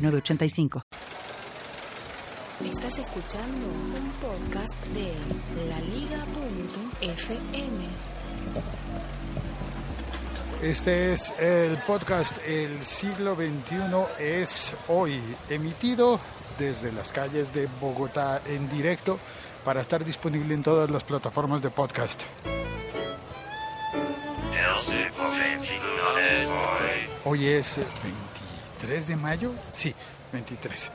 906985. Estás escuchando un podcast de laliga.fm. Este es el podcast El siglo XXI es hoy, emitido desde las calles de Bogotá en directo para estar disponible en todas las plataformas de podcast. Hoy es 23 de mayo, sí, 23.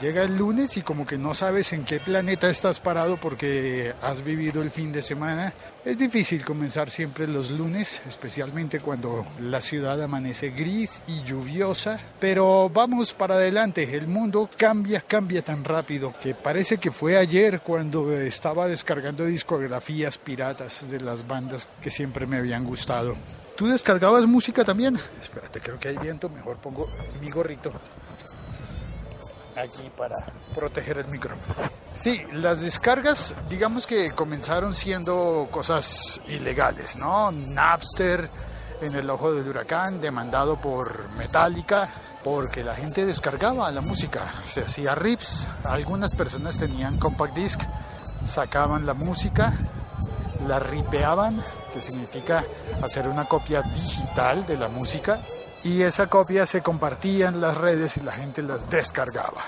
Llega el lunes y como que no sabes en qué planeta estás parado porque has vivido el fin de semana. Es difícil comenzar siempre los lunes, especialmente cuando la ciudad amanece gris y lluviosa. Pero vamos para adelante, el mundo cambia, cambia tan rápido que parece que fue ayer cuando estaba descargando discografías piratas de las bandas que siempre me habían gustado. ¿Tú descargabas música también? Espérate, creo que hay viento, mejor pongo mi gorrito aquí para proteger el micrófono. Sí, las descargas, digamos que comenzaron siendo cosas ilegales, ¿no? Napster en el ojo del huracán, demandado por Metallica, porque la gente descargaba la música, se hacía rips, algunas personas tenían compact disc, sacaban la música, la ripeaban, que significa hacer una copia digital de la música, y esa copia se compartía en las redes y la gente las descargaba.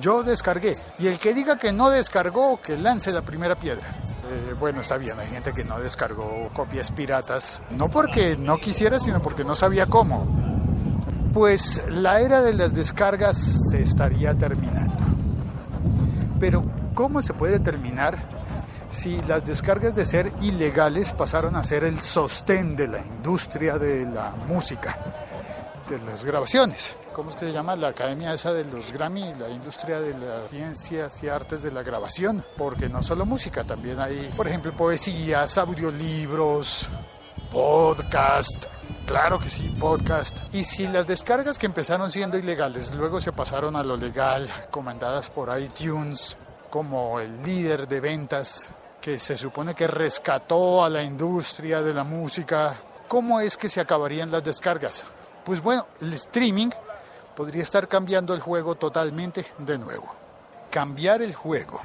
Yo descargué. Y el que diga que no descargó, que lance la primera piedra. Eh, bueno, está bien, hay gente que no descargó copias piratas, no porque no quisiera, sino porque no sabía cómo. Pues la era de las descargas se estaría terminando. Pero, ¿cómo se puede terminar si las descargas de ser ilegales pasaron a ser el sostén de la industria de la música, de las grabaciones. ¿Cómo es se llama? La academia esa de los Grammy, la industria de las ciencias y artes de la grabación, porque no solo música, también hay, por ejemplo, poesías, audiolibros, podcast, Claro que sí, podcast. Y si las descargas que empezaron siendo ilegales luego se pasaron a lo legal, comandadas por iTunes como el líder de ventas que se supone que rescató a la industria de la música, ¿cómo es que se acabarían las descargas? Pues bueno, el streaming podría estar cambiando el juego totalmente de nuevo. Cambiar el juego.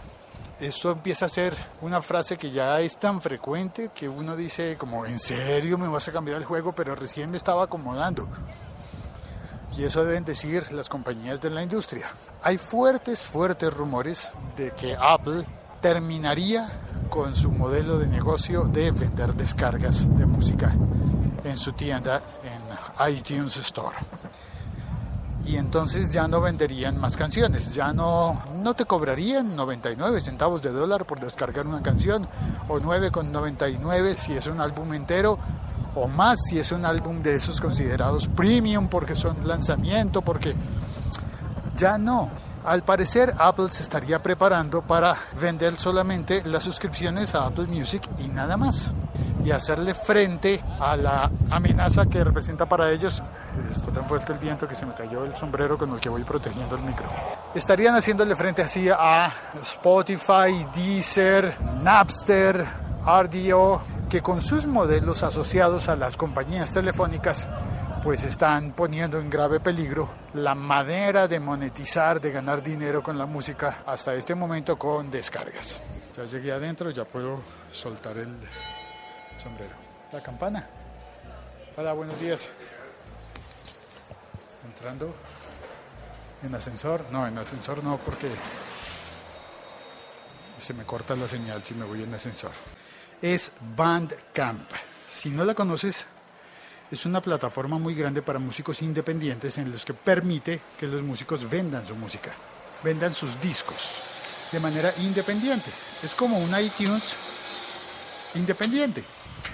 Esto empieza a ser una frase que ya es tan frecuente que uno dice como, ¿en serio me vas a cambiar el juego? Pero recién me estaba acomodando. Y eso deben decir las compañías de la industria. Hay fuertes, fuertes rumores de que Apple terminaría con su modelo de negocio de vender descargas de música en su tienda en iTunes Store. Y entonces ya no venderían más canciones, ya no, no te cobrarían 99 centavos de dólar por descargar una canción, o 9,99 si es un álbum entero, o más si es un álbum de esos considerados premium porque son lanzamiento, porque ya no al parecer Apple se estaría preparando para vender solamente las suscripciones a Apple Music y nada más. Y hacerle frente a la amenaza que representa para ellos. Está tan fuerte el viento que se me cayó el sombrero con el que voy protegiendo el micro. Estarían haciéndole frente así a Spotify, Deezer, Napster, RDO, que con sus modelos asociados a las compañías telefónicas pues están poniendo en grave peligro la manera de monetizar, de ganar dinero con la música hasta este momento con descargas. Ya llegué adentro, ya puedo soltar el sombrero. La campana. Hola, buenos días. Entrando En ascensor, no, en ascensor no, porque se me corta la señal si me voy en ascensor. Es Bandcamp. Si no la conoces, es una plataforma muy grande para músicos independientes en los que permite que los músicos vendan su música, vendan sus discos de manera independiente. Es como un iTunes independiente.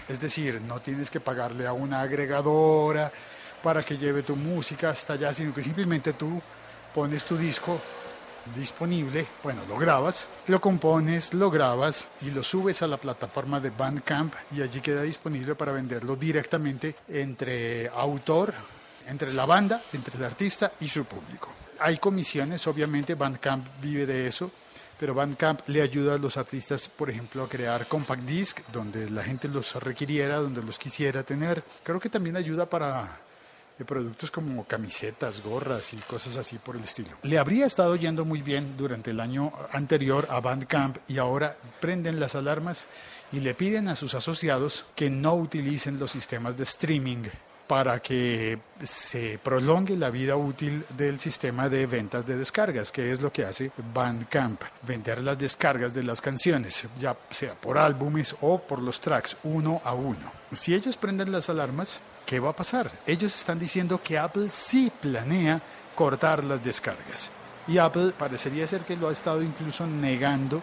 Es decir, no tienes que pagarle a una agregadora para que lleve tu música hasta allá, sino que simplemente tú pones tu disco disponible, bueno, lo grabas, lo compones, lo grabas y lo subes a la plataforma de Bandcamp y allí queda disponible para venderlo directamente entre autor, entre la banda, entre el artista y su público. Hay comisiones, obviamente Bandcamp vive de eso, pero Bandcamp le ayuda a los artistas, por ejemplo, a crear compact disc donde la gente los requiriera, donde los quisiera tener. Creo que también ayuda para de productos como camisetas, gorras y cosas así por el estilo. Le habría estado yendo muy bien durante el año anterior a Bandcamp y ahora prenden las alarmas y le piden a sus asociados que no utilicen los sistemas de streaming para que se prolongue la vida útil del sistema de ventas de descargas, que es lo que hace Bandcamp, vender las descargas de las canciones, ya sea por álbumes o por los tracks, uno a uno. Si ellos prenden las alarmas, ¿qué va a pasar? Ellos están diciendo que Apple sí planea cortar las descargas. Y Apple parecería ser que lo ha estado incluso negando,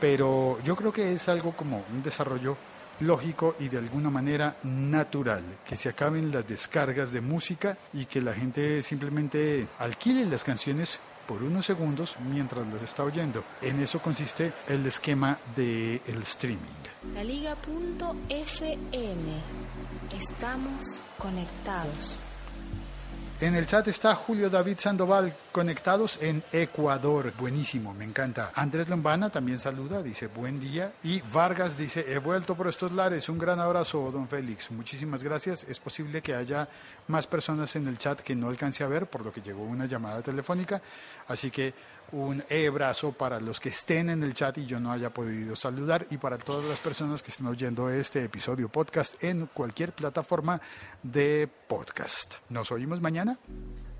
pero yo creo que es algo como un desarrollo lógico y de alguna manera natural, que se acaben las descargas de música y que la gente simplemente alquile las canciones por unos segundos mientras las está oyendo. En eso consiste el esquema del el streaming. La Liga.fm. Estamos conectados. En el chat está Julio David Sandoval, conectados en Ecuador. Buenísimo, me encanta. Andrés Lombana también saluda, dice buen día. Y Vargas dice, he vuelto por estos lares. Un gran abrazo, don Félix. Muchísimas gracias. Es posible que haya más personas en el chat que no alcance a ver, por lo que llegó una llamada telefónica. Así que un abrazo para los que estén en el chat y yo no haya podido saludar y para todas las personas que estén oyendo este episodio podcast en cualquier plataforma de podcast. Nos oímos mañana.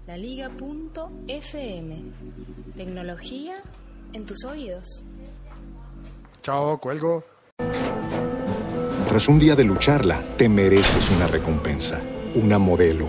La Liga.fm. Tecnología en tus oídos. Chao, cuelgo. Tras un día de lucharla, te mereces una recompensa, una modelo,